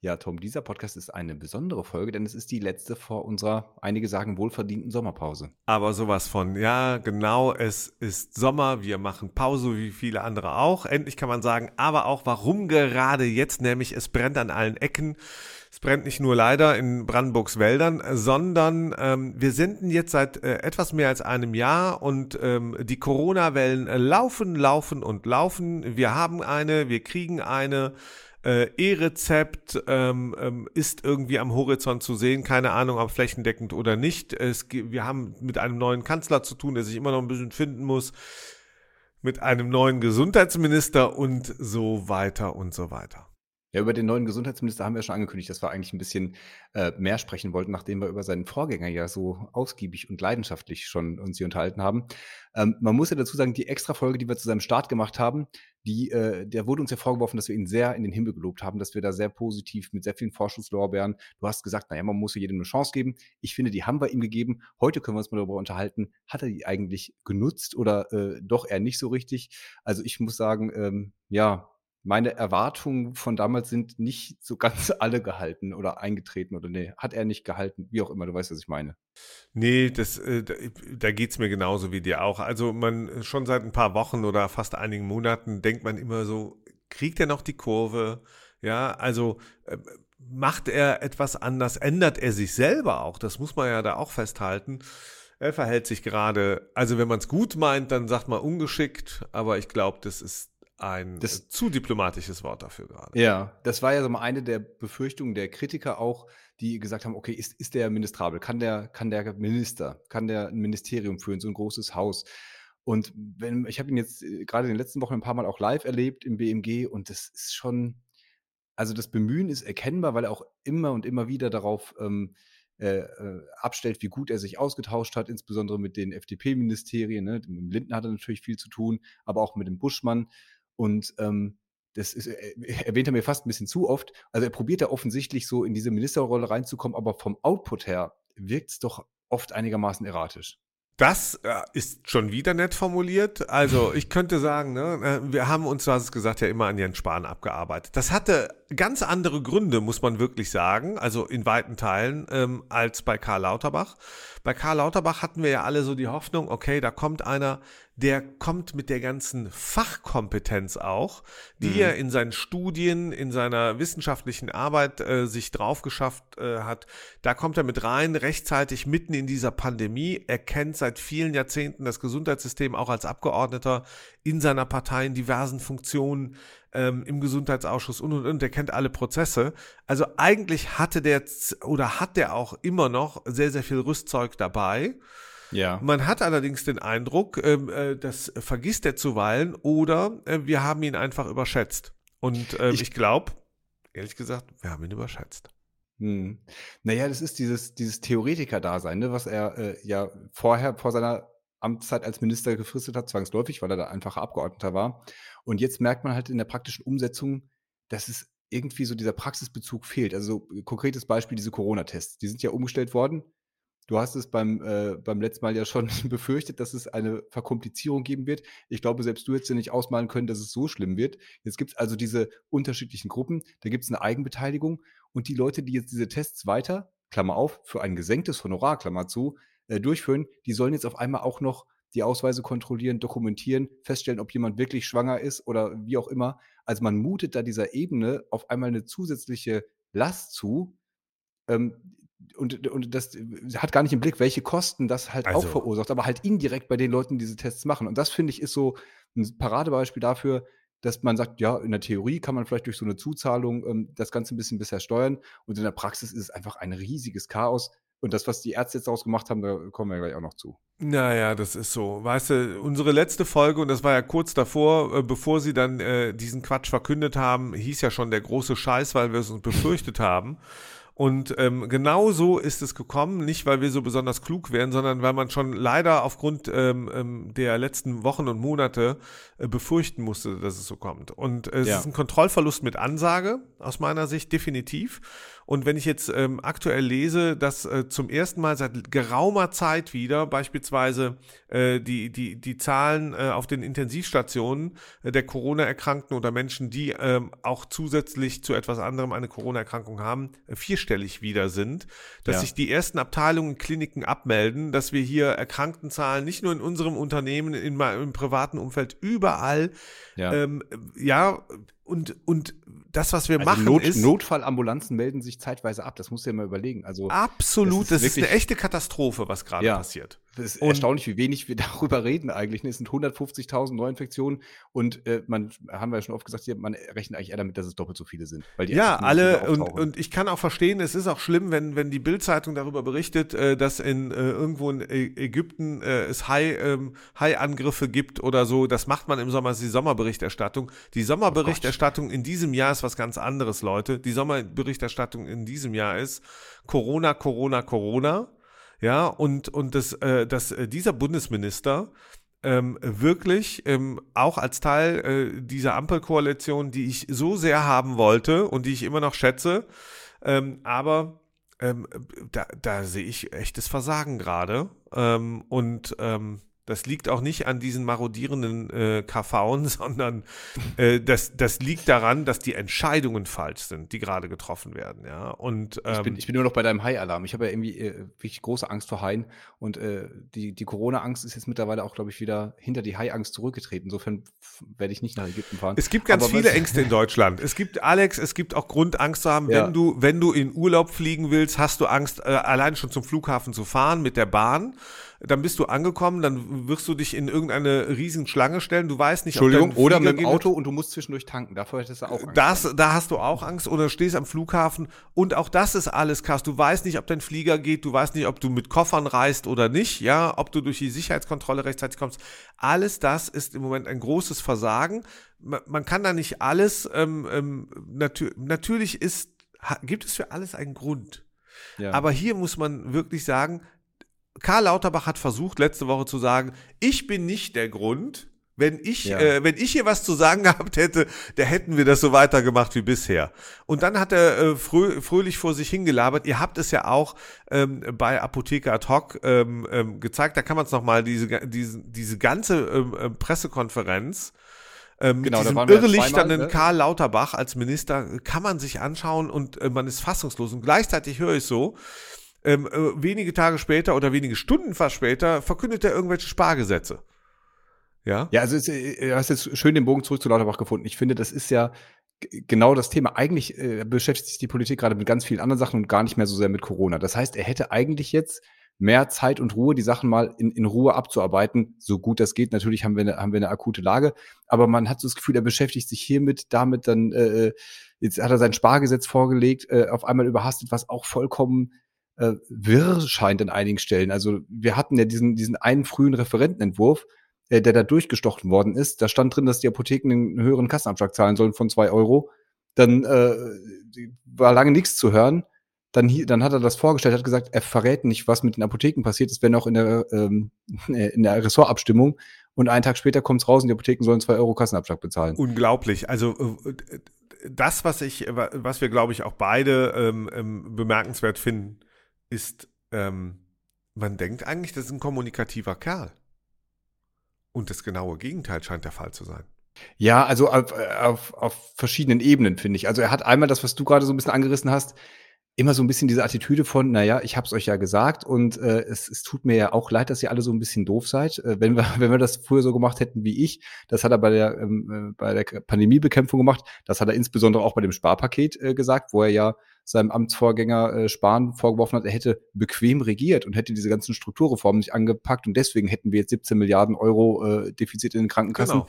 Ja, Tom, dieser Podcast ist eine besondere Folge, denn es ist die letzte vor unserer, einige sagen, wohlverdienten Sommerpause. Aber sowas von, ja, genau, es ist Sommer, wir machen Pause wie viele andere auch. Endlich kann man sagen, aber auch warum gerade jetzt, nämlich es brennt an allen Ecken. Es brennt nicht nur leider in Brandenburgs Wäldern, sondern ähm, wir senden jetzt seit äh, etwas mehr als einem Jahr und ähm, die Corona-Wellen laufen, laufen und laufen. Wir haben eine, wir kriegen eine. Äh, E-Rezept ähm, ähm, ist irgendwie am Horizont zu sehen, keine Ahnung, ob flächendeckend oder nicht. Es, wir haben mit einem neuen Kanzler zu tun, der sich immer noch ein bisschen finden muss, mit einem neuen Gesundheitsminister und so weiter und so weiter. Ja, über den neuen Gesundheitsminister haben wir schon angekündigt, dass wir eigentlich ein bisschen äh, mehr sprechen wollten, nachdem wir über seinen Vorgänger ja so ausgiebig und leidenschaftlich schon uns hier unterhalten haben. Ähm, man muss ja dazu sagen, die extra Folge, die wir zu seinem Start gemacht haben, die, äh, der wurde uns ja vorgeworfen, dass wir ihn sehr in den Himmel gelobt haben, dass wir da sehr positiv mit sehr vielen Vorschusslorbeeren. Du hast gesagt, naja, man muss ja jedem eine Chance geben. Ich finde, die haben wir ihm gegeben. Heute können wir uns mal darüber unterhalten, hat er die eigentlich genutzt oder äh, doch eher nicht so richtig? Also ich muss sagen, ähm, ja, meine Erwartungen von damals sind nicht so ganz alle gehalten oder eingetreten oder nee, hat er nicht gehalten, wie auch immer, du weißt, was ich meine. Nee, das, äh, da, da geht es mir genauso wie dir auch. Also man schon seit ein paar Wochen oder fast einigen Monaten denkt man immer so, kriegt er noch die Kurve? Ja, also äh, macht er etwas anders, ändert er sich selber auch, das muss man ja da auch festhalten. Er verhält sich gerade, also wenn man es gut meint, dann sagt man ungeschickt, aber ich glaube, das ist ein das, zu diplomatisches Wort dafür gerade. Ja, das war ja so mal eine der Befürchtungen der Kritiker auch, die gesagt haben, okay, ist, ist der ministrabel? Kann der, kann der Minister, kann der ein Ministerium führen, so ein großes Haus? Und wenn, ich habe ihn jetzt äh, gerade in den letzten Wochen ein paar Mal auch live erlebt im BMG und das ist schon, also das Bemühen ist erkennbar, weil er auch immer und immer wieder darauf ähm, äh, äh abstellt, wie gut er sich ausgetauscht hat, insbesondere mit den FDP-Ministerien. Ne? Mit Lindner hat er natürlich viel zu tun, aber auch mit dem Buschmann. Und ähm, das ist, äh, erwähnt er mir fast ein bisschen zu oft. Also er probiert da offensichtlich so in diese Ministerrolle reinzukommen, aber vom Output her wirkt es doch oft einigermaßen erratisch. Das äh, ist schon wieder nett formuliert. Also ich könnte sagen, ne, äh, wir haben uns, du hast es gesagt, ja immer an Jens Spahn abgearbeitet. Das hatte ganz andere Gründe, muss man wirklich sagen, also in weiten Teilen, ähm, als bei Karl Lauterbach. Bei Karl Lauterbach hatten wir ja alle so die Hoffnung, okay, da kommt einer, der kommt mit der ganzen Fachkompetenz auch, die mhm. er in seinen Studien, in seiner wissenschaftlichen Arbeit äh, sich drauf geschafft äh, hat. Da kommt er mit rein, rechtzeitig mitten in dieser Pandemie. Er kennt seit vielen Jahrzehnten das Gesundheitssystem auch als Abgeordneter in seiner Partei in diversen Funktionen ähm, im Gesundheitsausschuss und und und. Der kennt alle Prozesse. Also eigentlich hatte der oder hat der auch immer noch sehr, sehr viel Rüstzeug dabei. Ja. Man hat allerdings den Eindruck, ähm, äh, das vergisst er zuweilen oder äh, wir haben ihn einfach überschätzt. Und äh, ich, ich glaube, ehrlich gesagt, wir haben ihn überschätzt. Hm. Naja, das ist dieses, dieses Theoretiker-Dasein, ne, was er äh, ja vorher, vor seiner Amtszeit als Minister gefristet hat, zwangsläufig, weil er da einfacher Abgeordneter war. Und jetzt merkt man halt in der praktischen Umsetzung, dass es irgendwie so dieser Praxisbezug fehlt. Also konkretes Beispiel, diese Corona-Tests, die sind ja umgestellt worden Du hast es beim, äh, beim letzten Mal ja schon befürchtet, dass es eine Verkomplizierung geben wird. Ich glaube, selbst du hättest ja nicht ausmalen können, dass es so schlimm wird. Jetzt gibt es also diese unterschiedlichen Gruppen, da gibt es eine Eigenbeteiligung und die Leute, die jetzt diese Tests weiter, Klammer auf, für ein gesenktes Honorar, Klammer zu, äh, durchführen, die sollen jetzt auf einmal auch noch die Ausweise kontrollieren, dokumentieren, feststellen, ob jemand wirklich schwanger ist oder wie auch immer. Also man mutet da dieser Ebene auf einmal eine zusätzliche Last zu, ähm, und, und das hat gar nicht im Blick, welche Kosten das halt also. auch verursacht, aber halt indirekt bei den Leuten, die diese Tests machen. Und das finde ich ist so ein Paradebeispiel dafür, dass man sagt, ja, in der Theorie kann man vielleicht durch so eine Zuzahlung ähm, das Ganze ein bisschen bisher steuern und in der Praxis ist es einfach ein riesiges Chaos. Und das, was die Ärzte jetzt daraus gemacht haben, da kommen wir gleich auch noch zu. Naja, das ist so. Weißt du, unsere letzte Folge, und das war ja kurz davor, äh, bevor sie dann äh, diesen Quatsch verkündet haben, hieß ja schon der große Scheiß, weil wir es uns befürchtet haben. Und ähm, genau so ist es gekommen, nicht weil wir so besonders klug wären, sondern weil man schon leider aufgrund ähm, ähm, der letzten Wochen und Monate äh, befürchten musste, dass es so kommt. Und äh, es ja. ist ein Kontrollverlust mit Ansage, aus meiner Sicht definitiv. Und wenn ich jetzt ähm, aktuell lese, dass äh, zum ersten Mal seit geraumer Zeit wieder beispielsweise äh, die, die, die Zahlen äh, auf den Intensivstationen äh, der Corona-Erkrankten oder Menschen, die ähm, auch zusätzlich zu etwas anderem eine Corona-Erkrankung haben, äh, vierstellig wieder sind, dass ja. sich die ersten Abteilungen, Kliniken abmelden, dass wir hier Erkranktenzahlen nicht nur in unserem Unternehmen, in, im privaten Umfeld, überall, ja, ähm, ja und, und das, was wir also machen, Not, ist. Notfallambulanzen melden sich zeitweise ab. Das musst du dir mal überlegen. Also, absolut, das ist, das ist eine echte Katastrophe, was gerade ja, passiert. Das ist und, erstaunlich, wie wenig wir darüber reden eigentlich. Es sind 150.000 Neuinfektionen und äh, man, haben wir ja schon oft gesagt, man rechnet eigentlich eher damit, dass es doppelt so viele sind. ja, alle, und, und ich kann auch verstehen, es ist auch schlimm, wenn, wenn die Bildzeitung darüber berichtet, äh, dass in äh, irgendwo in Ägypten äh, es ähm, Hai-Angriffe gibt oder so. Das macht man im Sommer, das ist die Sommerberichterstattung. Die Sommerberichterstattung oh in diesem Jahr ist was ganz anderes, Leute. Die Sommerberichterstattung in diesem Jahr ist Corona, Corona, Corona. Ja, und, und das, äh, dass äh, dieser Bundesminister ähm, wirklich ähm, auch als Teil äh, dieser Ampelkoalition, die ich so sehr haben wollte und die ich immer noch schätze, ähm, aber ähm, da, da sehe ich echtes Versagen gerade. Ähm, und ähm, das liegt auch nicht an diesen marodierenden äh, KVen, sondern äh, das, das liegt daran, dass die Entscheidungen falsch sind, die gerade getroffen werden. Ja? Und, ähm, ich, bin, ähm, ich bin nur noch bei deinem Hai-Alarm. Ich habe ja irgendwie äh, wirklich große Angst vor Haien und äh, die, die Corona-Angst ist jetzt mittlerweile auch, glaube ich, wieder hinter die Hai-Angst zurückgetreten. Insofern werde ich nicht nach Ägypten fahren. Es gibt ganz Aber viele Ängste in Deutschland. Es gibt, Alex, es gibt auch Grund, Angst zu haben. Ja. Wenn, du, wenn du in Urlaub fliegen willst, hast du Angst, äh, allein schon zum Flughafen zu fahren mit der Bahn dann bist du angekommen, dann wirst du dich in irgendeine riesen Schlange stellen. Du weißt nicht, Entschuldigung, oder mit dem Auto und du musst zwischendurch tanken. Dafür hättest du auch Angst. Das, da hast du auch Angst oder stehst am Flughafen und auch das ist alles krass. Du weißt nicht, ob dein Flieger geht, du weißt nicht, ob du mit Koffern reist oder nicht, ja, ob du durch die Sicherheitskontrolle rechtzeitig kommst. Alles das ist im Moment ein großes Versagen. Man, man kann da nicht alles, ähm, ähm, natür natürlich ist, gibt es für alles einen Grund. Ja. Aber hier muss man wirklich sagen, Karl Lauterbach hat versucht, letzte Woche zu sagen, ich bin nicht der Grund, wenn ich, ja. äh, wenn ich hier was zu sagen gehabt hätte, da hätten wir das so weitergemacht wie bisher. Und dann hat er äh, frö fröhlich vor sich hingelabert. Ihr habt es ja auch ähm, bei Apotheker ad hoc ähm, ähm, gezeigt. Da kann man es nochmal, diese, diese, diese ganze ähm, äh, Pressekonferenz ähm, genau, mit diesem irrelichternden ne? Karl Lauterbach als Minister kann man sich anschauen und äh, man ist fassungslos. Und gleichzeitig höre ich so, ähm, äh, wenige Tage später oder wenige Stunden fast später verkündet er irgendwelche Spargesetze. Ja? Ja, also es, äh, du hast jetzt schön den Bogen zurück zu Lauterbach gefunden. Ich finde, das ist ja genau das Thema. Eigentlich äh, beschäftigt sich die Politik gerade mit ganz vielen anderen Sachen und gar nicht mehr so sehr mit Corona. Das heißt, er hätte eigentlich jetzt mehr Zeit und Ruhe, die Sachen mal in, in Ruhe abzuarbeiten, so gut das geht. Natürlich haben wir, eine, haben wir eine akute Lage, aber man hat so das Gefühl, er beschäftigt sich hiermit, damit dann, äh, äh jetzt hat er sein Spargesetz vorgelegt, äh, auf einmal überhastet, was auch vollkommen äh, wirr scheint an einigen Stellen. Also wir hatten ja diesen, diesen einen frühen Referentenentwurf, äh, der da durchgestochen worden ist. Da stand drin, dass die Apotheken einen höheren Kassenabschlag zahlen sollen von zwei Euro. Dann äh, war lange nichts zu hören. Dann, dann hat er das vorgestellt, hat gesagt, er verrät nicht, was mit den Apotheken passiert ist, wenn auch in der, ähm, in der Ressortabstimmung. Und einen Tag später kommt es raus und die Apotheken sollen zwei Euro Kassenabschlag bezahlen. Unglaublich. Also äh, das, was ich, was wir, glaube ich, auch beide ähm, ähm, bemerkenswert finden, ist, ähm, man denkt eigentlich, das ist ein kommunikativer Kerl. Und das genaue Gegenteil scheint der Fall zu sein. Ja, also auf, auf, auf verschiedenen Ebenen, finde ich. Also er hat einmal das, was du gerade so ein bisschen angerissen hast, immer so ein bisschen diese Attitüde von, naja, ich hab's euch ja gesagt und äh, es, es tut mir ja auch leid, dass ihr alle so ein bisschen doof seid. Äh, wenn, wir, wenn wir das früher so gemacht hätten wie ich, das hat er bei der, ähm, äh, bei der Pandemiebekämpfung gemacht, das hat er insbesondere auch bei dem Sparpaket äh, gesagt, wo er ja seinem Amtsvorgänger äh, Spahn vorgeworfen hat, er hätte bequem regiert und hätte diese ganzen Strukturreformen nicht angepackt und deswegen hätten wir jetzt 17 Milliarden Euro äh, Defizit in den Krankenkassen. Genau.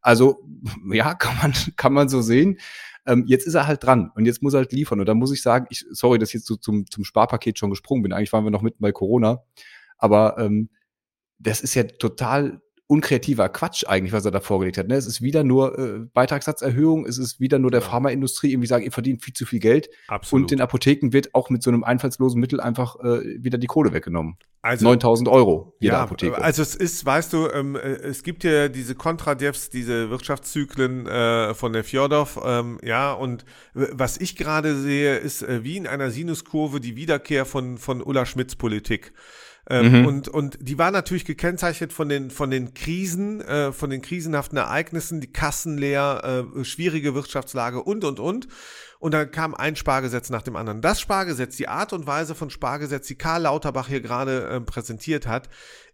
Also ja, kann man, kann man so sehen. Ähm, jetzt ist er halt dran und jetzt muss er halt liefern. Und da muss ich sagen, ich, sorry, dass ich jetzt so zum, zum Sparpaket schon gesprungen bin. Eigentlich waren wir noch mitten bei Corona. Aber ähm, das ist ja total unkreativer Quatsch eigentlich, was er da vorgelegt hat. Ne? Es ist wieder nur äh, Beitragssatzerhöhung, es ist wieder nur der. Pharmaindustrie irgendwie sagen, ihr verdient viel zu viel Geld Absolut. und den Apotheken wird auch mit so einem einfallslosen Mittel einfach äh, wieder die Kohle weggenommen. also, 9000 Euro jede ja, Apotheke. also es ist, weißt du, ähm, äh, es gibt ja diese Kontradevs, diese Wirtschaftszyklen äh, von der Fjordov, ähm, ja, und was ich gerade sehe, ist äh, wie in einer Sinuskurve die Wiederkehr von, von Ulla Schmidts Politik. Ähm, Mhm. und, und die war natürlich gekennzeichnet von den, von den Krisen, äh, von den krisenhaften Ereignissen, die Kassen leer, äh, schwierige Wirtschaftslage und, und, und. Und dann kam ein Spargesetz nach dem anderen. Das Spargesetz, die Art und Weise von Spargesetz, die Karl Lauterbach hier gerade ähm, präsentiert hat,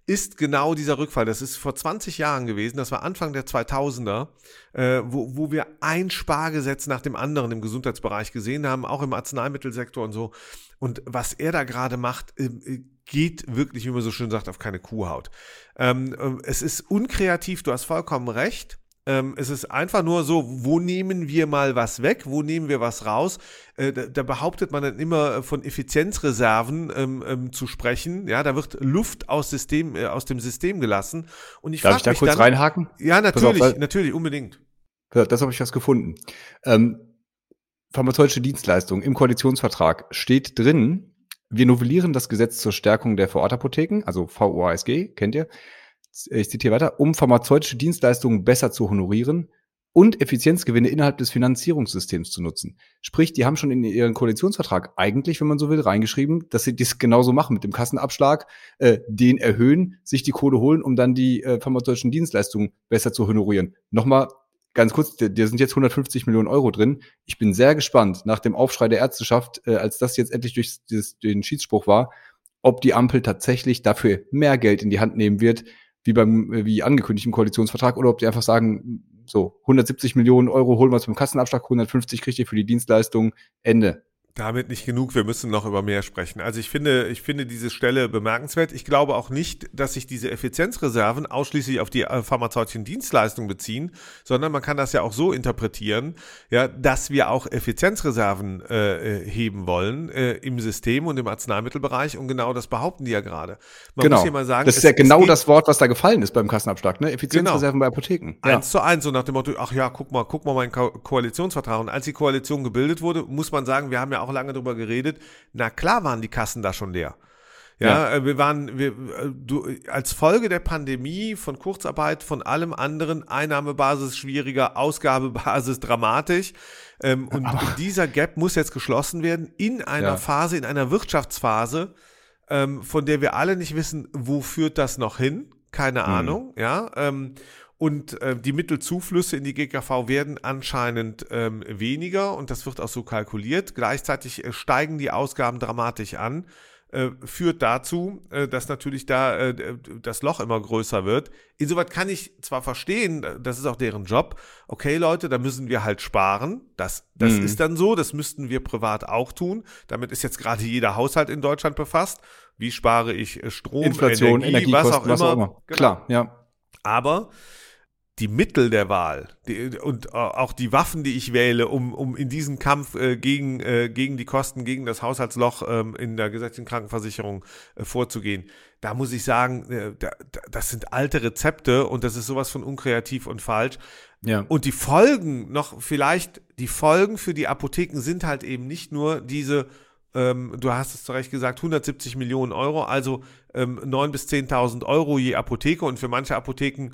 ist genau dieser Rückfall. Das ist vor 20 Jahren gewesen, das war Anfang der 2000er, äh, wo, wo wir ein Spargesetz nach dem anderen im Gesundheitsbereich gesehen haben, auch im Arzneimittelsektor und so. Und was er da gerade macht, äh, geht wirklich, wie man so schön sagt, auf keine Kuhhaut. Ähm, ähm, es ist unkreativ, du hast vollkommen recht. Ähm, es ist einfach nur so, wo nehmen wir mal was weg, wo nehmen wir was raus? Äh, da, da behauptet man dann immer äh, von Effizienzreserven ähm, ähm, zu sprechen. Ja, da wird Luft aus, System, äh, aus dem System gelassen. Und ich Darf ich da kurz dann, reinhaken? Ja, Pass auf, natürlich, natürlich, unbedingt. Das habe ich was gefunden. Ähm, pharmazeutische Dienstleistung im Koalitionsvertrag steht drin, wir novellieren das Gesetz zur Stärkung der Vorortapotheken, also VOASG, kennt ihr? Ich zitiere weiter, um pharmazeutische Dienstleistungen besser zu honorieren und Effizienzgewinne innerhalb des Finanzierungssystems zu nutzen. Sprich, die haben schon in ihren Koalitionsvertrag eigentlich, wenn man so will, reingeschrieben, dass sie das genauso machen mit dem Kassenabschlag, äh, den erhöhen, sich die Kohle holen, um dann die äh, pharmazeutischen Dienstleistungen besser zu honorieren. Nochmal ganz kurz, da sind jetzt 150 Millionen Euro drin. Ich bin sehr gespannt nach dem Aufschrei der Ärzteschaft, äh, als das jetzt endlich durch dieses, den Schiedsspruch war, ob die Ampel tatsächlich dafür mehr Geld in die Hand nehmen wird, wie beim äh, wie angekündigt im Koalitionsvertrag, oder ob die einfach sagen, so 170 Millionen Euro holen wir uns beim Kassenabschlag, 150 kriegt ihr für die Dienstleistung, Ende. Damit nicht genug, wir müssen noch über mehr sprechen. Also ich finde, ich finde diese Stelle bemerkenswert. Ich glaube auch nicht, dass sich diese Effizienzreserven ausschließlich auf die äh, pharmazeutischen Dienstleistungen beziehen, sondern man kann das ja auch so interpretieren, ja, dass wir auch Effizienzreserven äh, äh, heben wollen äh, im System und im Arzneimittelbereich und genau das behaupten die ja gerade. Man genau. muss hier mal sagen, das ist es- ja genau das Wort, was da gefallen ist beim Kassenabschlag, ne? Effizienzreserven bei Apotheken. Ja. Eins zu eins, so nach dem Motto, ach ja, guck mal, guck mal meinen Ko Koalitionsvertrag. Und als die Koalition gebildet wurde, muss man sagen, wir haben ja auch lange darüber geredet, na klar waren die Kassen da schon leer. Ja, äh, wir waren, wir, äh, du, als Folge der Pandemie, von Kurzarbeit, von allem anderen, Einnahmebasis schwieriger, Ausgabebasis dramatisch. Ähm, und dieser Gap muss jetzt geschlossen werden in einer Ja. Phase, in einer Wirtschaftsphase, ähm, von der wir alle nicht wissen, wo führt das noch hin? Keine Ahnung, ja. Ähm, und äh, die Mittelzuflüsse in die GKV werden anscheinend ähm, weniger und das wird auch so kalkuliert. Gleichzeitig äh, steigen die Ausgaben dramatisch an, äh, führt dazu, äh, dass natürlich da äh, das Loch immer größer wird. Insoweit kann ich zwar verstehen, das ist auch deren Job, okay Leute, da müssen wir halt sparen. Das, das Mhm. ist dann so, das müssten wir privat auch tun. Damit ist jetzt gerade jeder Haushalt in Deutschland befasst. Wie spare ich äh, Strom, Inflation, Energie, Energiekosten, was auch immer. Genau. Klar, ja. Aber die Mittel der Wahl die, und äh, auch die Waffen, die ich wähle, um, um in diesen Kampf äh, gegen, äh, gegen die Kosten, gegen das Haushaltsloch ähm, in der gesetzlichen Krankenversicherung äh, vorzugehen, da muss ich sagen, äh, da, da, das sind alte Rezepte und das ist sowas von unkreativ und falsch. Ja. Und die Folgen noch, vielleicht, die Folgen für die Apotheken sind halt eben nicht nur diese, ähm, du hast es zu Recht gesagt, 170 Millionen Euro, also ähm, 9.000 bis 10.000 Euro je Apotheke und für manche Apotheken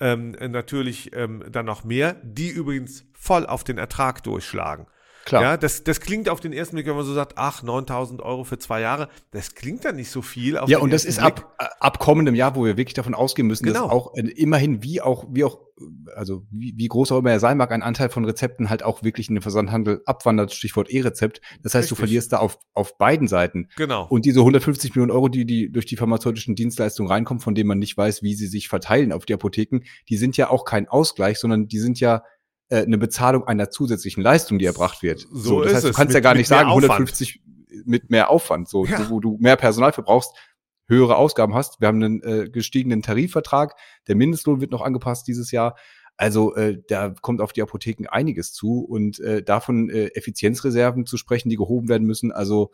ähm, natürlich ähm, dann noch mehr, die übrigens voll auf den Ertrag durchschlagen. Klar. Ja, das, das klingt auf den ersten Blick, wenn man so sagt, ach, 9000 Euro für zwei Jahre, das klingt dann nicht so viel. Auf Ja, und das ist Blick. ab, ab kommendem Jahr, wo wir wirklich davon ausgehen müssen, Genau. dass auch äh, immerhin wie auch, wie auch, äh, also wie, wie groß auch immer er sein mag, ein Anteil von Rezepten halt auch wirklich in den Versandhandel abwandert, Stichwort E-Rezept. Das heißt, du Richtig. verlierst da auf, auf beiden Seiten. Genau. Und diese 150 Millionen Euro, die, die durch die pharmazeutischen Dienstleistungen reinkommen, von denen man nicht weiß, wie sie sich verteilen auf die Apotheken, die sind ja auch kein Ausgleich, sondern die sind ja äh, eine Bezahlung einer zusätzlichen Leistung, die erbracht wird. So das ist heißt, du es. kannst ja Mit- gar mit nicht mehr sagen, Aufwand. 150 mit mehr Aufwand, so, Ja. wo, du mehr Personal für brauchst, höhere Ausgaben hast. Wir haben einen äh, gestiegenen Tarifvertrag, der Mindestlohn wird noch angepasst dieses Jahr. Also äh, da kommt auf die Apotheken einiges zu und äh, davon äh, Effizienzreserven zu sprechen, die gehoben werden müssen. Also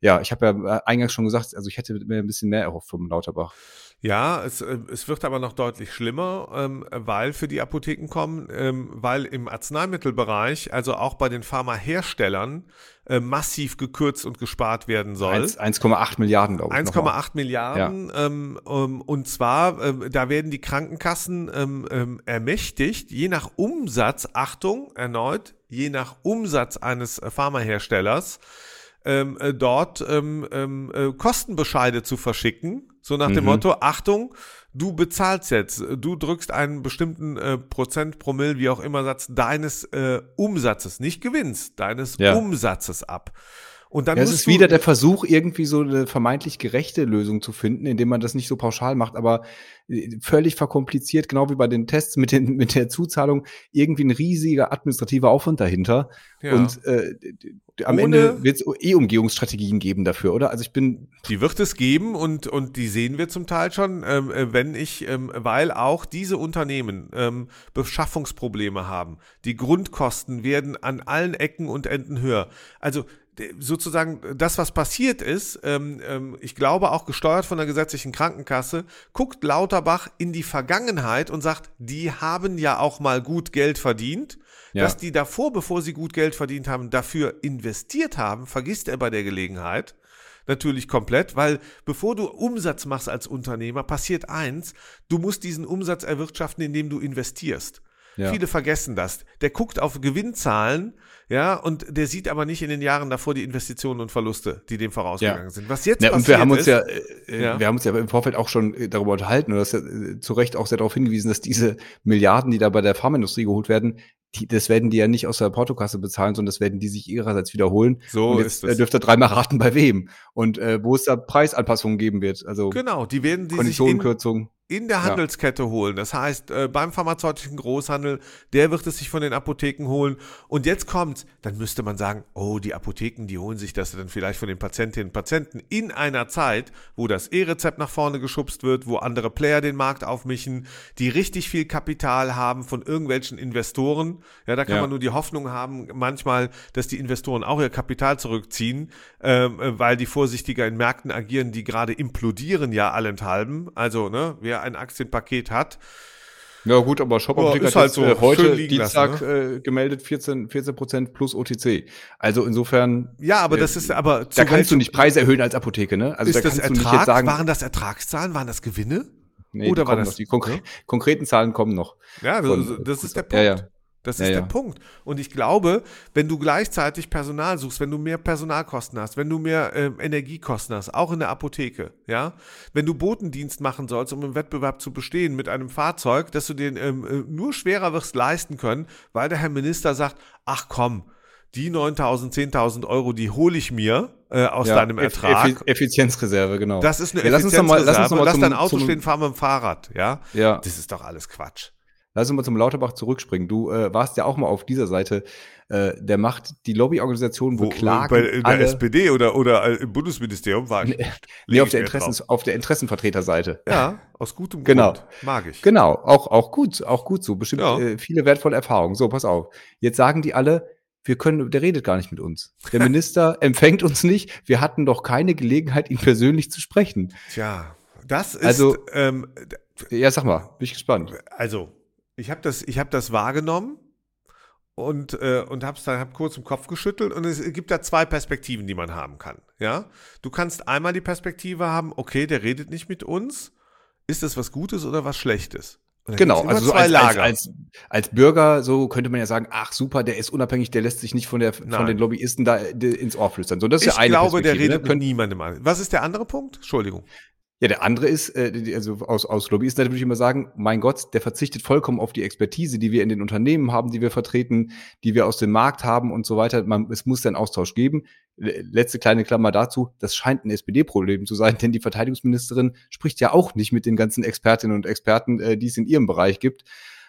ja, ich habe ja äh, eingangs schon gesagt, also ich hätte mir ein bisschen mehr erhofft vom Lauterbach. Ja, es, äh, es wird aber noch deutlich schlimmer, ähm, weil für die Apotheken kommen, ähm, weil im Arzneimittelbereich, also auch bei den Pharmaherstellern, äh, massiv gekürzt und gespart werden soll. 1,8 Milliarden, glaube ich. 1,8 Milliarden. Ja. Ähm, ähm, und zwar, ähm, da werden die Krankenkassen ähm, ähm, ermächtigt, je nach Umsatz, Achtung, erneut, je nach Umsatz eines äh, Pharmaherstellers, ähm, äh, dort ähm, ähm, äh, Kostenbescheide zu verschicken. So nach dem mhm. Motto, Achtung, du bezahlst jetzt, du drückst einen bestimmten äh, Prozent, Promille, wie auch immer Satz deines äh, Umsatzes, nicht Gewinns, deines ja. Umsatzes ab. Und dann ja, es ist wieder der Versuch, irgendwie so eine vermeintlich gerechte Lösung zu finden, indem man das nicht so pauschal macht, aber äh, völlig verkompliziert, genau wie bei den Tests mit, den, mit der Zuzahlung, irgendwie ein riesiger administrativer Aufwand dahinter. Ja. Und äh, am Ohne, Ende wird es eh Umgehungsstrategien geben dafür, oder? Also ich bin. Die wird es geben und, und die sehen wir zum Teil schon, ähm, äh, wenn ich, ähm, weil auch diese Unternehmen ähm, Beschaffungsprobleme haben. Die Grundkosten werden an allen Ecken und Enden höher. Also sozusagen das, was passiert ist, ähm, ähm, ich glaube auch gesteuert von der gesetzlichen Krankenkasse, guckt Lauterbach in die Vergangenheit und sagt, die haben ja auch mal gut Geld verdient. Ja. Dass die davor, bevor sie gut Geld verdient haben, dafür investiert haben, vergisst er bei der Gelegenheit natürlich komplett, weil bevor du Umsatz machst als Unternehmer, passiert eins, du musst diesen Umsatz erwirtschaften, indem du investierst. Ja. Viele vergessen das. Der guckt auf Gewinnzahlen, ja, und der sieht aber nicht in den Jahren davor die Investitionen und Verluste, die dem vorausgegangen ja. sind. Was jetzt ja, und wir haben uns ist, ja, äh, ja, wir haben uns ja im Vorfeld auch schon äh, darüber unterhalten und das ja äh, zu Recht auch sehr darauf hingewiesen, dass diese Milliarden, die da bei der Pharmaindustrie geholt werden, die, das werden die ja nicht aus der Portokasse bezahlen, sondern das werden die sich ihrerseits wiederholen. So und jetzt ist es. dürft ihr dreimal raten, bei wem und äh, wo es da Preisanpassungen geben wird. Also genau, die werden die Konditionenkürzungen in der Handelskette ja. holen. Das heißt, äh, beim pharmazeutischen Großhandel, der wird es sich von den Apotheken holen. Und jetzt kommt's, dann müsste man sagen, oh, die Apotheken, die holen sich das dann vielleicht von den Patientinnen und Patienten in einer Zeit, wo das E-Rezept nach vorne geschubst wird, wo andere Player den Markt aufmischen, die richtig viel Kapital haben von irgendwelchen Investoren. Ja, da kann ja. man nur die Hoffnung haben, manchmal, dass die Investoren auch ihr Kapital zurückziehen, äh, weil die vorsichtiger in Märkten agieren, die gerade implodieren ja allenthalben. Also, ne, ein Aktienpaket hat. Ja gut, aber Shop ja, ist halt so äh, heute Dienstag lassen, ne? äh, gemeldet 14 14 Prozent plus OTC. Also insofern. Ja, aber äh, das ist aber da kannst du nicht Preise erhöhen als Apotheke, ne? Also ist da das Ertrag, sagen, waren das Ertragszahlen, waren das Gewinne? Nee, Oder war das noch. die konkre ja? konkreten Zahlen kommen noch. Ja, das, von, das ist der Punkt. Ja, ja. Das ist ja, der ja. Punkt. Und ich glaube, wenn du gleichzeitig Personal suchst, wenn du mehr Personalkosten hast, wenn du mehr ähm, Energiekosten hast, auch in der Apotheke, ja, wenn du Botendienst machen sollst, um im Wettbewerb zu bestehen mit einem Fahrzeug, dass du den ähm, äh, nur schwerer wirst leisten können, weil der Herr Minister sagt, ach komm, die 9.000, 10.000 Euro, die hole ich mir äh, aus ja, deinem Ertrag. Effizienzreserve, genau. Das ist eine ja, Effizienzreserve. Lass uns noch mal, lass uns noch mal lass zum, dein Auto stehen, fahr mit dem Fahrrad, ja? Ja. Das ist doch alles Quatsch. Lass uns mal zum Lauterbach zurückspringen. Du äh, warst ja auch mal auf dieser Seite. Äh, der macht die Lobbyorganisation beklagen. Bei in der alle, SPD oder, oder äh, im Bundesministerium war ich. Nee, auf, der Interessen, auf der Interessenvertreterseite. Ja, aus gutem genau. Grund. Mag ich. Genau, auch, auch gut, auch gut so. Bestimmt ja. äh, viele wertvolle Erfahrungen. So, pass auf. Jetzt sagen die alle, wir können, der redet gar nicht mit uns. Der Minister empfängt uns nicht. Wir hatten doch keine Gelegenheit, ihn persönlich zu sprechen. Tja, das ist. Also, ähm, ja, sag mal, bin ich gespannt. Also, ich habe das, hab das wahrgenommen und, äh, und habe dann hab kurz im Kopf geschüttelt und es gibt da zwei Perspektiven, die man haben kann. Ja, du kannst einmal die Perspektive haben, okay, der redet nicht mit uns. Ist das was Gutes oder was Schlechtes? Genau, also so als, als, als, als, Bürger, so könnte man ja sagen, ach super, der ist unabhängig, der lässt sich nicht von, der, von den Lobbyisten da ins Ohr flüstern. So, das ist ich ja eine glaube, der redet ne? mit niemandem an. Was ist der andere Punkt? Entschuldigung. Ja, der andere ist, äh, also aus, aus Lobbyisten würde ich immer sagen, mein Gott, der verzichtet vollkommen auf die Expertise, die wir in den Unternehmen haben, die wir vertreten, die wir aus dem Markt haben und so weiter. Man, es muss einen Austausch geben. Letzte kleine Klammer dazu, das scheint ein SPD-Problem zu sein, denn die Verteidigungsministerin spricht ja auch nicht mit den ganzen Expertinnen und Experten, äh, die es in ihrem Bereich gibt.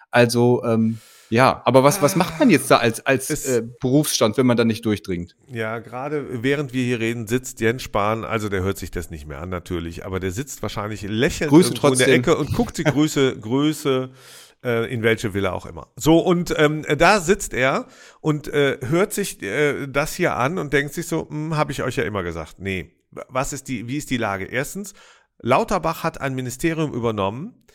Also, ähm, ja, aber was, was macht man jetzt da als, als äh, Berufsstand, wenn man da nicht durchdringt? Ja, gerade während wir hier reden, sitzt Jens Spahn, also der hört sich das nicht mehr an natürlich, aber der sitzt wahrscheinlich lächelnd Grüße in der Ecke und guckt die Größe, Größe Äh, in welche Villa auch immer. So, und ähm, da sitzt er und äh, hört sich äh, das hier an und denkt sich so, hm, habe ich euch ja immer gesagt. Nee, was ist die, wie ist die Lage? Erstens, Lauterbach hat ein Ministerium übernommen,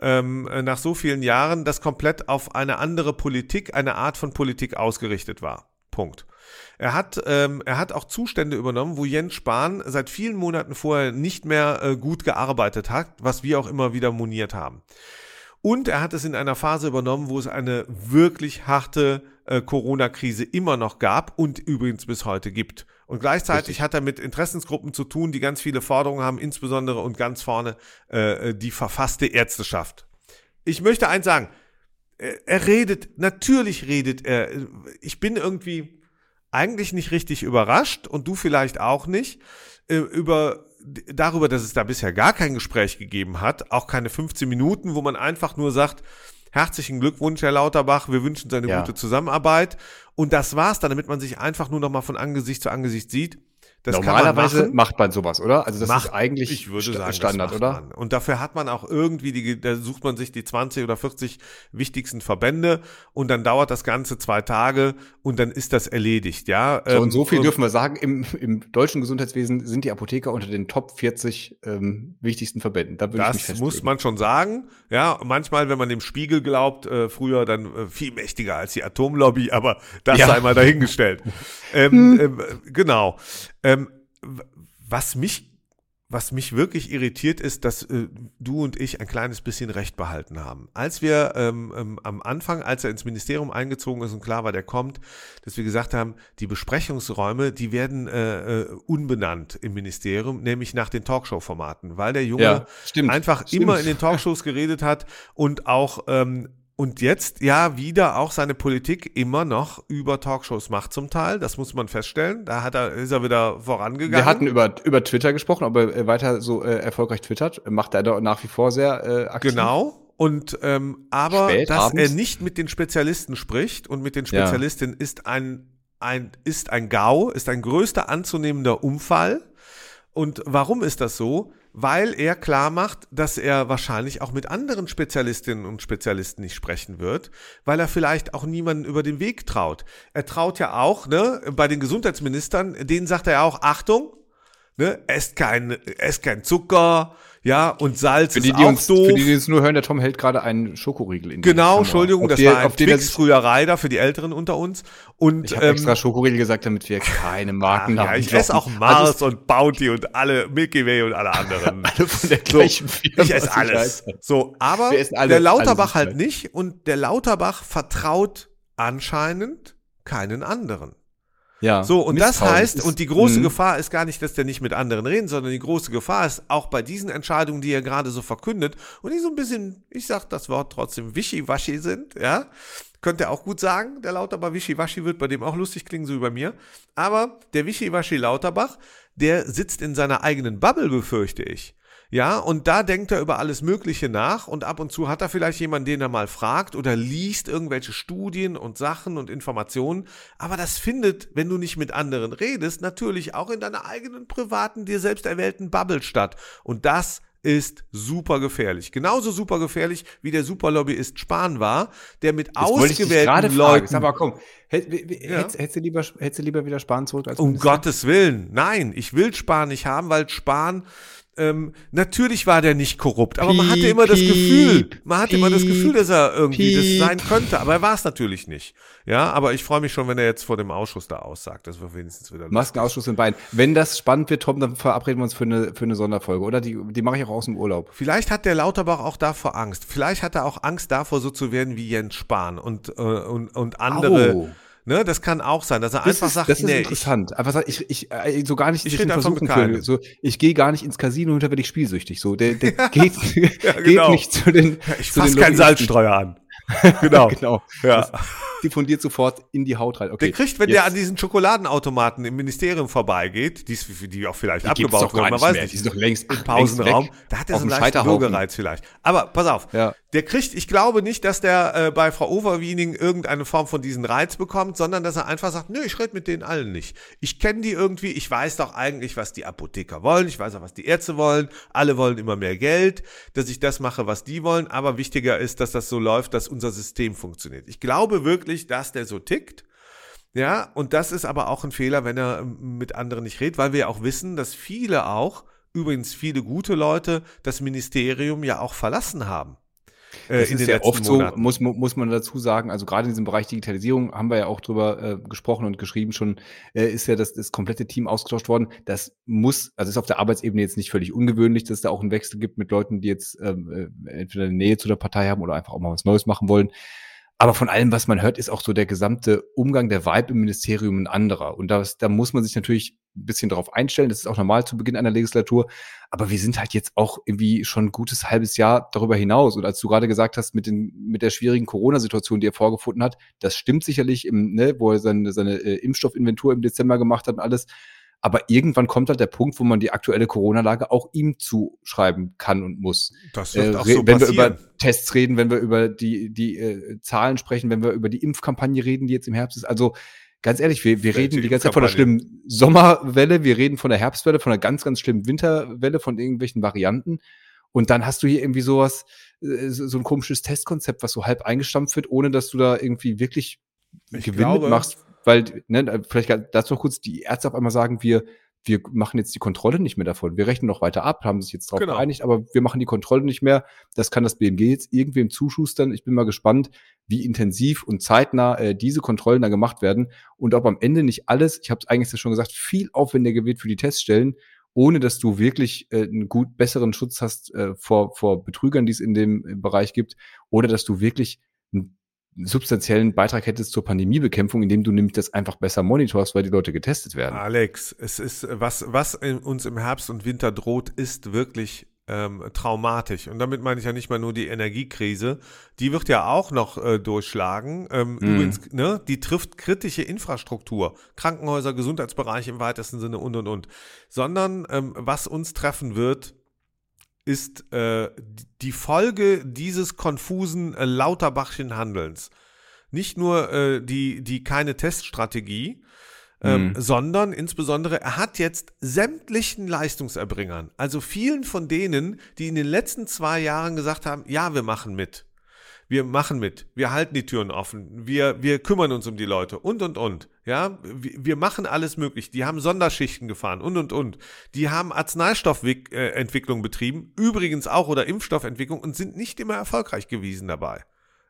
ähm, nach so vielen Jahren, das komplett auf eine andere Politik, eine Art von Politik ausgerichtet war. Punkt. Er hat, ähm, er hat auch Zustände übernommen, wo Jens Spahn seit vielen Monaten vorher nicht mehr äh, gut gearbeitet hat, was wir auch immer wieder moniert haben. Und er hat es in einer Phase übernommen, wo es eine wirklich harte äh, Corona-Krise immer noch gab und übrigens bis heute gibt. Und gleichzeitig Richtig. hat er mit Interessensgruppen zu tun, die ganz viele Forderungen haben, insbesondere und ganz vorne äh, die verfasste Ärzteschaft. Ich möchte eins sagen, er, er redet, natürlich redet er, ich bin irgendwie eigentlich nicht richtig überrascht und du vielleicht auch nicht, äh, über darüber, dass es da bisher gar kein Gespräch gegeben hat, auch keine 15 Minuten, wo man einfach nur sagt, herzlichen Glückwunsch, Herr Lauterbach, wir wünschen seine ja. gute Zusammenarbeit. Und das war's dann, damit man sich einfach nur noch mal von Angesicht zu Angesicht sieht. Das Normalerweise man macht man sowas, oder? Also das macht, ist eigentlich ich würde sagen, Standard, oder? Man. Und dafür hat man auch irgendwie die, da sucht man sich die 20 oder 40 wichtigsten Verbände und dann dauert das Ganze zwei Tage und dann ist das erledigt, ja. So, und so viel ähm, dürfen wir sagen, im, im deutschen Gesundheitswesen sind die Apotheker unter den Top 40 ähm, wichtigsten Verbänden. Da das muss man schon sagen. Ja, manchmal, wenn man dem Spiegel glaubt, äh, früher dann äh, viel mächtiger als die Atomlobby, aber das ja. sei mal dahingestellt. ähm, hm. äh, genau. Ähm, was mich was mich wirklich irritiert ist, dass äh, du und ich ein kleines bisschen Recht behalten haben. Als wir ähm, ähm, am Anfang, als er ins Ministerium eingezogen ist und klar war, der kommt, dass wir gesagt haben, die Besprechungsräume, die werden äh, äh, unbenannt im Ministerium, nämlich nach den Talkshow-Formaten, weil der Junge ja, stimmt, einfach stimmt. immer in den Talkshows geredet hat und auch ähm, und jetzt ja wieder auch seine Politik immer noch über Talkshows macht zum Teil. Das muss man feststellen. Da hat er, ist er wieder vorangegangen. Wir hatten über, über Twitter gesprochen, ob er weiter so äh, erfolgreich twittert. Macht er da nach wie vor sehr äh, aktiv. Genau. Und ähm, aber Spät, dass abends. er nicht mit den Spezialisten spricht und mit den Spezialistinnen ja. ist ein ein ist ein GAU, ist ein größter anzunehmender Unfall. Und warum ist das so? Weil er klar macht, dass er wahrscheinlich auch mit anderen Spezialistinnen und Spezialisten nicht sprechen wird, weil er vielleicht auch niemanden über den Weg traut. Er traut ja auch, ne, bei den Gesundheitsministern, denen sagt er ja auch, Achtung, ne, esst kein, esst kein Zucker, ja, und Salz für die, ist die auch uns, doof. Für die, die uns nur hören, der Tom hält gerade einen Schokoriegel in die Genau, Entschuldigung, das die, war ein Twix früher Reider für die Älteren unter uns. Und, ich habe ähm, extra Schokoriegel gesagt, damit wir keine Marken haben. Ja, ich esse auch Mars also, und Bounty und alle, Milky Way und alle anderen. alle von der gleichen so, Firma. Ich esse alles. So, aber alle, der Lauterbach halt nicht und der Lauterbach vertraut anscheinend keinen anderen. Ja, so, und das heißt, und die große mh. Gefahr ist gar nicht, dass der nicht mit anderen reden, sondern die große Gefahr ist auch bei diesen Entscheidungen, die er gerade so verkündet und die so ein bisschen, ich sag das Wort trotzdem, wischiwaschi sind, ja, könnte er auch gut sagen, der Lauterbach wischiwaschi wird bei dem auch lustig klingen, so wie bei mir. Aber der wischiwaschi Lauterbach, der sitzt in seiner eigenen Bubble, befürchte ich. Ja, und da denkt er über alles Mögliche nach und ab und zu hat er vielleicht jemanden, den er mal fragt oder liest irgendwelche Studien und Sachen und Informationen. Aber das findet, wenn du nicht mit anderen redest, natürlich auch in deiner eigenen privaten, dir selbst erwählten Bubble statt. Und das ist super gefährlich. Genauso super gefährlich wie der Superlobbyist Spahn war, der mit Jetzt ausgewählten Leuten. Aber komm, hätt, ja. hättest, hättest, du lieber, hättest du lieber wieder Spahn zurück als Um Minister? Gottes Willen, nein, ich will Spahn nicht haben, weil Spahn ähm, natürlich war der nicht korrupt, aber piep, man hatte immer das Gefühl, man hatte piep, immer das Gefühl, dass er irgendwie piep. das sein könnte, aber er war es natürlich nicht. Ja, aber ich freue mich schon, wenn er jetzt vor dem Ausschuss da aussagt, dass wir wenigstens wieder Maskenausschuss in Bein. Wenn das spannend wird, Tom, dann verabreden wir uns für eine, für eine Sonderfolge, oder? Die, die mache ich auch aus dem Urlaub. Vielleicht hat der Lauterbach auch davor Angst. Vielleicht hat er auch Angst davor, so zu werden wie Jens Spahn und, äh, und, und andere. Au. Ne, das kann auch sein, dass er das einfach ist, sagt, das ist nee, interessant. Ich, einfach sagt, ich, ich, äh, so gar nicht ich rede versuchen für, so, ich gehe gar nicht ins Casino und da werde ich spielsüchtig. So, der, der geht, ja, genau. geht nicht zu den. Ich fasse keinen Salzstreuer an. Genau. genau. Ja. Das diffundiert sofort in die Haut rein. Okay. Der kriegt, wenn jetzt. der an diesen Schokoladenautomaten im Ministerium vorbeigeht, die, die auch vielleicht die abgebaut wurden, man weiß nicht. Die sind doch längst im Pausenraum. Da hat er so einen leichten Bürgerreiz vielleicht. Aber pass auf. Ja. der kriegt, ich glaube nicht, dass der äh, bei Frau Overwiening irgendeine Form von diesen Reiz bekommt, sondern dass er einfach sagt, nö, ich rede mit denen allen nicht. Ich kenne die irgendwie, ich weiß doch eigentlich, was die Apotheker wollen, ich weiß auch, was die Ärzte wollen, alle wollen immer mehr Geld, dass ich das mache, was die wollen, aber wichtiger ist, dass das so läuft, dass unser System funktioniert. Ich glaube wirklich, dass der so tickt. Ja, und das ist aber auch ein Fehler, wenn er ähm, mit anderen nicht redet, weil wir ja auch wissen, dass viele auch, übrigens viele gute Leute, das Ministerium ja auch verlassen haben. Äh, das ist ja oft Monaten. so, muss, muss man dazu sagen, also gerade in diesem Bereich Digitalisierung haben wir ja auch drüber äh, gesprochen und geschrieben schon, äh, ist ja das, das komplette Team ausgetauscht worden. Das muss, also ist auf der Arbeitsebene jetzt nicht völlig ungewöhnlich, dass es da auch einen Wechsel gibt mit Leuten, die jetzt ähm, äh, entweder eine Nähe zu der Partei haben oder einfach auch mal was Neues machen wollen. Aber von allem, was man hört, ist auch so der gesamte Umgang, der Vibe im Ministerium ein anderer. Und das, da muss man sich natürlich ein bisschen darauf einstellen. Das ist auch normal zu Beginn einer Legislatur. Aber wir sind halt jetzt auch irgendwie schon ein gutes halbes Jahr darüber hinaus. Und als du gerade gesagt hast, mit, den, mit der schwierigen Corona-Situation, die er vorgefunden hat, das stimmt sicherlich, im, ne, wo er seine, seine äh, Impfstoffinventur im Dezember gemacht hat und alles. Aber irgendwann kommt halt der Punkt, wo man die aktuelle Corona-Lage auch ihm zuschreiben kann und muss. Das wird äh, auch so Wenn passieren. wir über Tests reden, wenn wir über die, die äh, Zahlen sprechen, wenn wir über die Impfkampagne reden, die jetzt im Herbst ist. Also ganz ehrlich, wir, wir reden die ganze Zeit von der schlimmen Sommerwelle, wir reden von der Herbstwelle, von einer ganz, ganz schlimmen Winterwelle, von irgendwelchen Varianten. Und dann hast du hier irgendwie sowas, äh, so ein komisches Testkonzept, was so halb eingestampft wird, ohne dass du da irgendwie wirklich ich Gewinn glaube, machst weil, ne, vielleicht dazu noch kurz, die Ärzte auf einmal sagen, wir, wir machen jetzt die Kontrolle nicht mehr davon. Wir rechnen noch weiter ab, haben sich jetzt darauf genau. geeinigt, aber wir machen die Kontrolle nicht mehr. Das kann das BMG jetzt irgendwem zuschustern. Ich bin mal gespannt, wie intensiv und zeitnah äh, diese Kontrollen da gemacht werden und ob am Ende nicht alles, ich habe es eigentlich schon gesagt, viel aufwendiger wird für die Teststellen, ohne dass du wirklich äh, einen gut besseren Schutz hast äh, vor, vor Betrügern, die es in dem äh, Bereich gibt, oder dass du wirklich substanziellen Beitrag hättest zur Pandemiebekämpfung, indem du nämlich das einfach besser monitorst, weil die Leute getestet werden. Alex, es ist, was, was uns im Herbst und Winter droht, ist wirklich ähm, traumatisch. Und damit meine ich ja nicht mal nur die Energiekrise. Die wird ja auch noch äh, durchschlagen. Ähm, mm. Übrigens, ne, die trifft kritische Infrastruktur, Krankenhäuser, Gesundheitsbereich im weitesten Sinne und und und. Sondern ähm, was uns treffen wird, ist äh, die Folge dieses konfusen äh, Lauterbachschen Handelns. Nicht nur äh, die, die keine Teststrategie, ähm, mhm. sondern insbesondere, er hat jetzt sämtlichen Leistungserbringern, also vielen von denen, die in den letzten zwei Jahren gesagt haben, ja, wir machen mit wir machen mit, wir halten die Türen offen, wir, wir kümmern uns um die Leute und, und, und. Ja, wir, machen alles möglich. Die haben Sonderschichten gefahren und, und, und. Die haben Arzneistoffentwicklung betrieben, übrigens auch oder Impfstoffentwicklung und sind nicht immer erfolgreich gewesen dabei.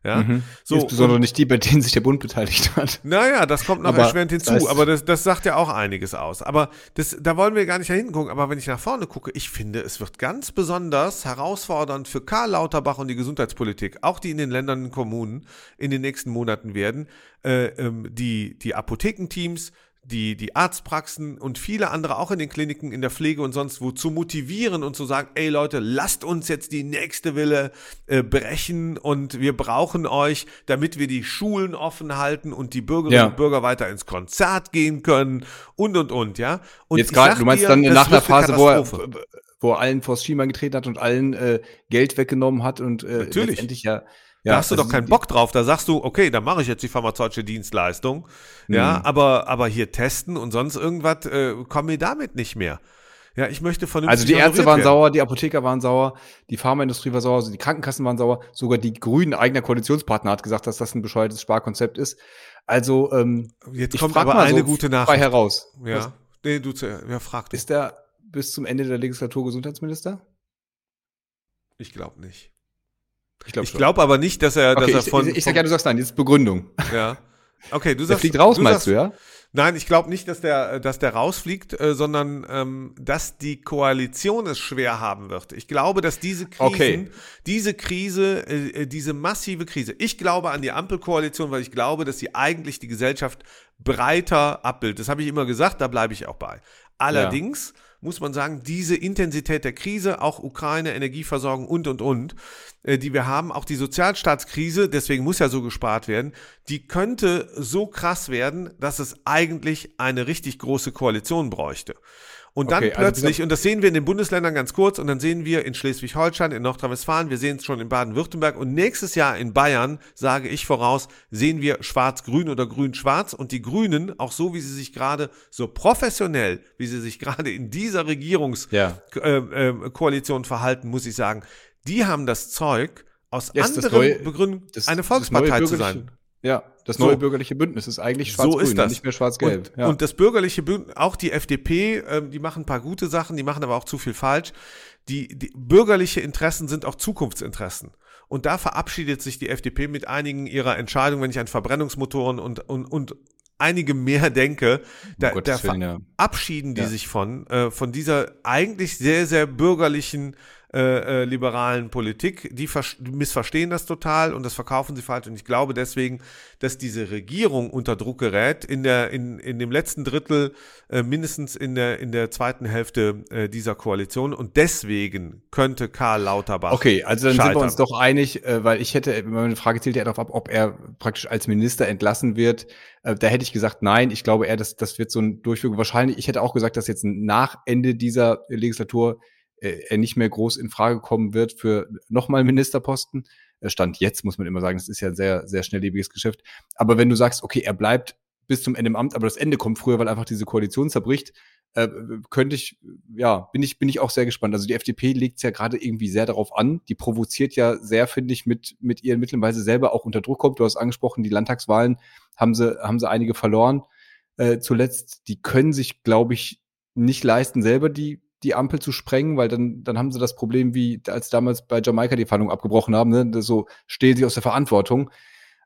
Ja, mhm. so, Insbesondere nicht die, bei denen sich der Bund beteiligt hat. Naja, das kommt noch aber erschwerend hinzu, das aber das, das sagt ja auch einiges aus. Aber das, da wollen wir gar nicht hinten gucken. Aber wenn ich nach vorne gucke, ich finde, es wird ganz besonders herausfordernd für Karl Lauterbach und die Gesundheitspolitik, auch die in den Ländern und Kommunen in den nächsten Monaten werden, äh, ähm, die, die Apothekenteams, die, die Arztpraxen und viele andere auch in den Kliniken, in der Pflege und sonst wo zu motivieren und zu sagen, ey Leute, lasst uns jetzt die nächste Wille äh, brechen und wir brauchen euch, damit wir die Schulen offen halten und die Bürgerinnen ja. und Bürger weiter ins Konzert gehen können und und und, ja. Und jetzt gerade, du meinst dir, dann nach einer Phase, wo er, wo er allen vors Schienbein getreten hat und allen äh, Geld weggenommen hat und äh, Natürlich. letztendlich ja ja, da hast du also doch keinen Bock drauf. Da sagst du, okay, dann mache ich jetzt die pharmazeutische Dienstleistung. Ja, mhm. aber, aber hier testen und sonst irgendwas, äh, kommen wir damit nicht mehr. Ja, ich möchte vernünftig Also die Ärzte waren werden. sauer, die Apotheker waren sauer, die Pharmaindustrie war sauer, also die Krankenkassen waren sauer, sogar die Grünen, eigener Koalitionspartner, hat gesagt, dass das ein bescheuertes Sparkonzept ist. Also ähm, jetzt kommt aber eine so gute Nachricht heraus. Ja, Was? nee, du ja, frag du. Ist der bis zum Ende der Legislatur Gesundheitsminister? Ich glaube nicht. Ich glaube glaub aber nicht, dass er, okay, dass er von. Ich, ich sag ja, du sagst nein, jetzt Begründung. Ja. Okay, du sagst. Der fliegt raus, du meinst sagst, du, ja? Nein, ich glaube nicht, dass der, dass der rausfliegt, äh, sondern ähm, dass die Koalition es schwer haben wird. Ich glaube, dass diese Krisen, okay. diese Krise, äh, äh, diese massive Krise, ich glaube an die Ampelkoalition, weil ich glaube, dass sie eigentlich die Gesellschaft breiter abbildet. Das habe ich immer gesagt, da bleibe ich auch bei. Allerdings ja muss man sagen, diese Intensität der Krise, auch Ukraine, Energieversorgung und, und, und, äh, die wir haben, auch die Sozialstaatskrise, deswegen muss ja so gespart werden, die könnte so krass werden, dass es eigentlich eine richtig große Koalition bräuchte. Und dann Okay, also plötzlich, dieser- und das sehen wir in den Bundesländern ganz kurz, und dann sehen wir in Schleswig-Holstein, in Nordrhein-Westfalen, wir sehen es schon in Baden-Württemberg und nächstes Jahr in Bayern, sage ich voraus, sehen wir schwarz-grün oder grün-schwarz und die Grünen, auch so wie sie sich gerade so professionell, wie sie sich gerade in dieser Regierungskoalition Ja. äh, Koalition verhalten, muss ich sagen, die haben das Zeug, aus das anderen neue- Begründungen eine Volkspartei zu sein. Ja, das So. neue bürgerliche Bündnis ist eigentlich schwarz-grün, so ist das. nicht mehr schwarz-gelb. Und, ja. und das bürgerliche Bündnis, auch die FDP, ähm, die machen ein paar gute Sachen, die machen aber auch zu viel falsch. Die, die bürgerliche Interessen sind auch Zukunftsinteressen. Und da verabschiedet sich die FDP mit einigen ihrer Entscheidungen, wenn ich an Verbrennungsmotoren und, und, und einige mehr denke, da, Gottes da Willen, ja. verabschieden die Ja. sich von, äh, von dieser eigentlich sehr, sehr bürgerlichen äh, äh, liberalen Politik. Die vers- die missverstehen das total und das verkaufen sie falsch. Und ich glaube deswegen, dass diese Regierung unter Druck gerät in der in, in dem letzten Drittel äh, mindestens in der in der zweiten Hälfte äh, dieser Koalition und deswegen könnte Karl Lauterbach Okay, also dann sind scheitern. wir uns doch einig, äh, weil ich hätte, meine Frage zielt ja darauf ab, ob er praktisch als Minister entlassen wird. Äh, Da hätte ich gesagt, nein, ich glaube eher, das, das wird so ein Durchführung. Wahrscheinlich, ich hätte auch gesagt, dass jetzt nach Ende dieser Legislatur er nicht mehr groß in Frage kommen wird für nochmal Ministerposten. Äh, Stand jetzt, muss man immer sagen, das ist ja ein sehr, sehr schnelllebiges Geschäft. Aber wenn du sagst, okay, er bleibt bis zum Ende im Amt, aber das Ende kommt früher, weil einfach diese Koalition zerbricht, äh, könnte ich, ja, bin ich, bin ich auch sehr gespannt. Also die FDP legt ja gerade irgendwie sehr darauf an. Die provoziert ja sehr, finde ich, mit, mit ihren Mitteln, weil sie selber auch unter Druck kommt. Du hast angesprochen, die Landtagswahlen haben sie, haben sie einige verloren äh, zuletzt. Die können sich, glaube ich, nicht leisten, selber die, die Ampel zu sprengen, weil dann, dann haben sie das Problem, wie als damals bei Jamaika die Fahndung abgebrochen haben, ne? So stehlen sie aus der Verantwortung.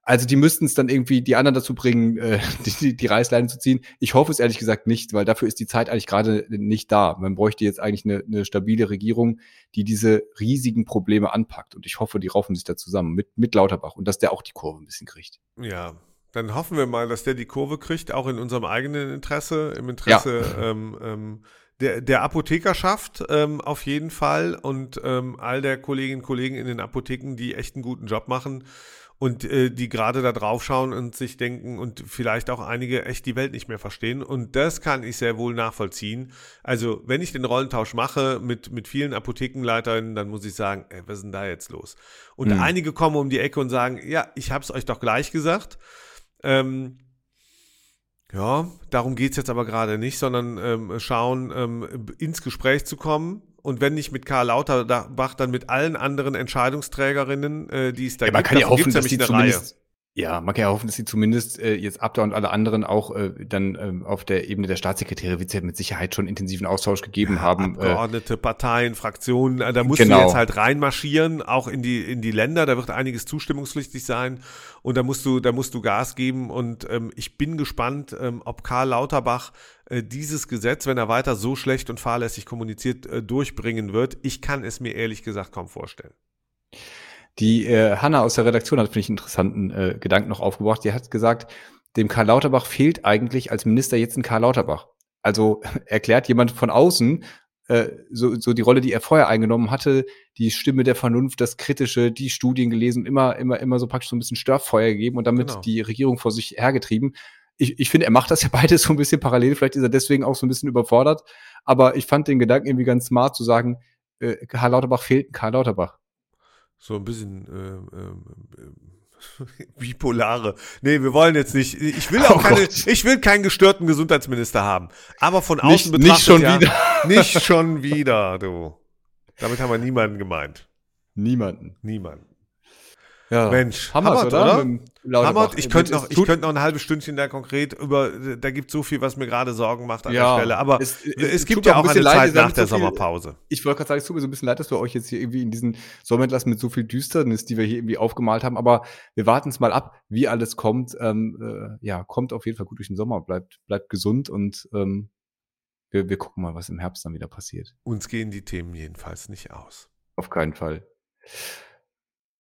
Also die müssten es dann irgendwie die anderen dazu bringen, äh, die, die, die Reißleine zu ziehen. Ich hoffe es ehrlich gesagt nicht, weil dafür ist die Zeit eigentlich gerade nicht da. Man bräuchte jetzt eigentlich eine, eine stabile Regierung, die diese riesigen Probleme anpackt. Und ich hoffe, die raufen sich da zusammen mit, mit Lauterbach und dass der auch die Kurve ein bisschen kriegt. Ja, dann hoffen wir mal, dass der die Kurve kriegt, auch in unserem eigenen Interesse, im Interesse ähm, ähm, der, der Apothekerschaft ähm, auf jeden Fall und ähm, all der Kolleginnen und Kollegen in den Apotheken, die echt einen guten Job machen und äh, die gerade da drauf schauen und sich denken und vielleicht auch einige echt die Welt nicht mehr verstehen. Und das kann ich sehr wohl nachvollziehen. Also, wenn ich den Rollentausch mache mit, mit vielen Apothekenleiterinnen, dann muss ich sagen, ey, was ist denn da jetzt los? Und Mhm. einige kommen um die Ecke und sagen, ja, ich habe es euch doch gleich gesagt. Ähm, ja, darum geht's jetzt aber gerade nicht, sondern ähm, schauen, ähm, ins Gespräch zu kommen. Und wenn nicht mit Karl Lauterbach, dann mit allen anderen Entscheidungsträgerinnen, äh, die es da Ja, man gibt. kann ja hoffen, dass die Reihe. Ja, man kann ja hoffen, dass die zumindest äh, jetzt Abda und alle anderen auch äh, dann ähm, auf der Ebene der Staatssekretäre wird es ja mit Sicherheit schon intensiven Austausch gegeben haben. Äh, Abgeordnete, Parteien, Fraktionen, äh, da musst Genau. du jetzt halt reinmarschieren, auch in die, in die Länder, da wird einiges zustimmungspflichtig sein und da musst du, da musst du Gas geben und ähm, ich bin gespannt, ähm, ob Karl Lauterbach äh, dieses Gesetz, wenn er weiter so schlecht und fahrlässig kommuniziert, äh, durchbringen wird. Ich kann es mir ehrlich gesagt kaum vorstellen. Die äh, Hanna aus der Redaktion hat, finde ich, einen interessanten äh, Gedanken noch aufgebracht. Die hat gesagt, dem Karl Lauterbach fehlt eigentlich als Minister jetzt ein Karl Lauterbach. Also erklärt jemand von außen äh, so, so die Rolle, die er vorher eingenommen hatte, die Stimme der Vernunft, das Kritische, die Studien gelesen, immer, immer, immer so praktisch so ein bisschen Störfeuer gegeben und damit Genau. die Regierung vor sich hergetrieben. Ich, ich finde, er macht das ja beides so ein bisschen parallel. Vielleicht ist er deswegen auch so ein bisschen überfordert. Aber ich fand den Gedanken irgendwie ganz smart zu sagen, äh, Karl Lauterbach fehlt ein Karl Lauterbach. So ein bisschen ähm, ähm, bipolare. Nee, wir wollen jetzt nicht. Ich will auch Oh keine, Gott. ich will keinen gestörten Gesundheitsminister haben. Aber von außen Nicht- betrachtet nicht schon ja, wieder. Nicht schon wieder, du. Damit haben wir niemanden gemeint. Niemanden. Niemanden. Ja. Mensch, Hammer's, Hammer's, oder? oder? Mit dem Lauterbach. Hammer, ich könnte Es noch, ich könnte noch ein halbes Stündchen da konkret über, da gibt so viel, was mir gerade Sorgen macht an Ja, der Stelle. Aber es- es, es- es gibt ja auch ein eine bisschen leid, Zeit nach der so viel- Sommerpause. Ich wollte gerade sagen, es tut mir so ein bisschen leid, dass wir euch jetzt hier irgendwie in diesen Sommer entlassen mit so viel Düsternis, die wir hier irgendwie aufgemalt haben. Aber wir warten es mal ab, wie alles kommt. Ähm, äh, ja, kommt auf jeden Fall gut durch den Sommer, bleibt, bleibt gesund und ähm, wir, wir gucken mal, was im Herbst dann wieder passiert. Uns gehen die Themen jedenfalls nicht aus. Auf keinen Fall.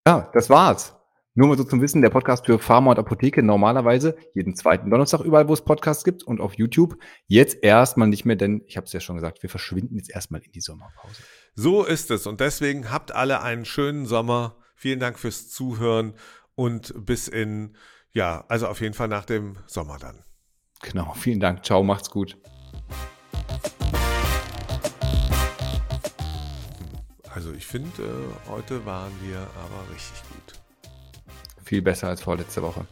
Ja, das war's. Nur mal so zum Wissen, der Podcast für Pharma und Apotheke normalerweise jeden zweiten Donnerstag überall, wo es Podcasts gibt und auf YouTube. Jetzt erstmal nicht mehr, denn ich habe es ja schon gesagt, wir verschwinden jetzt erstmal in die Sommerpause. So ist es und deswegen habt alle einen schönen Sommer. Vielen Dank fürs Zuhören und bis in, ja, also auf jeden Fall nach dem Sommer dann. Genau, vielen Dank. Ciao, macht's gut. Also ich finde, äh, heute waren wir aber richtig gut viel besser als vorletzte Woche.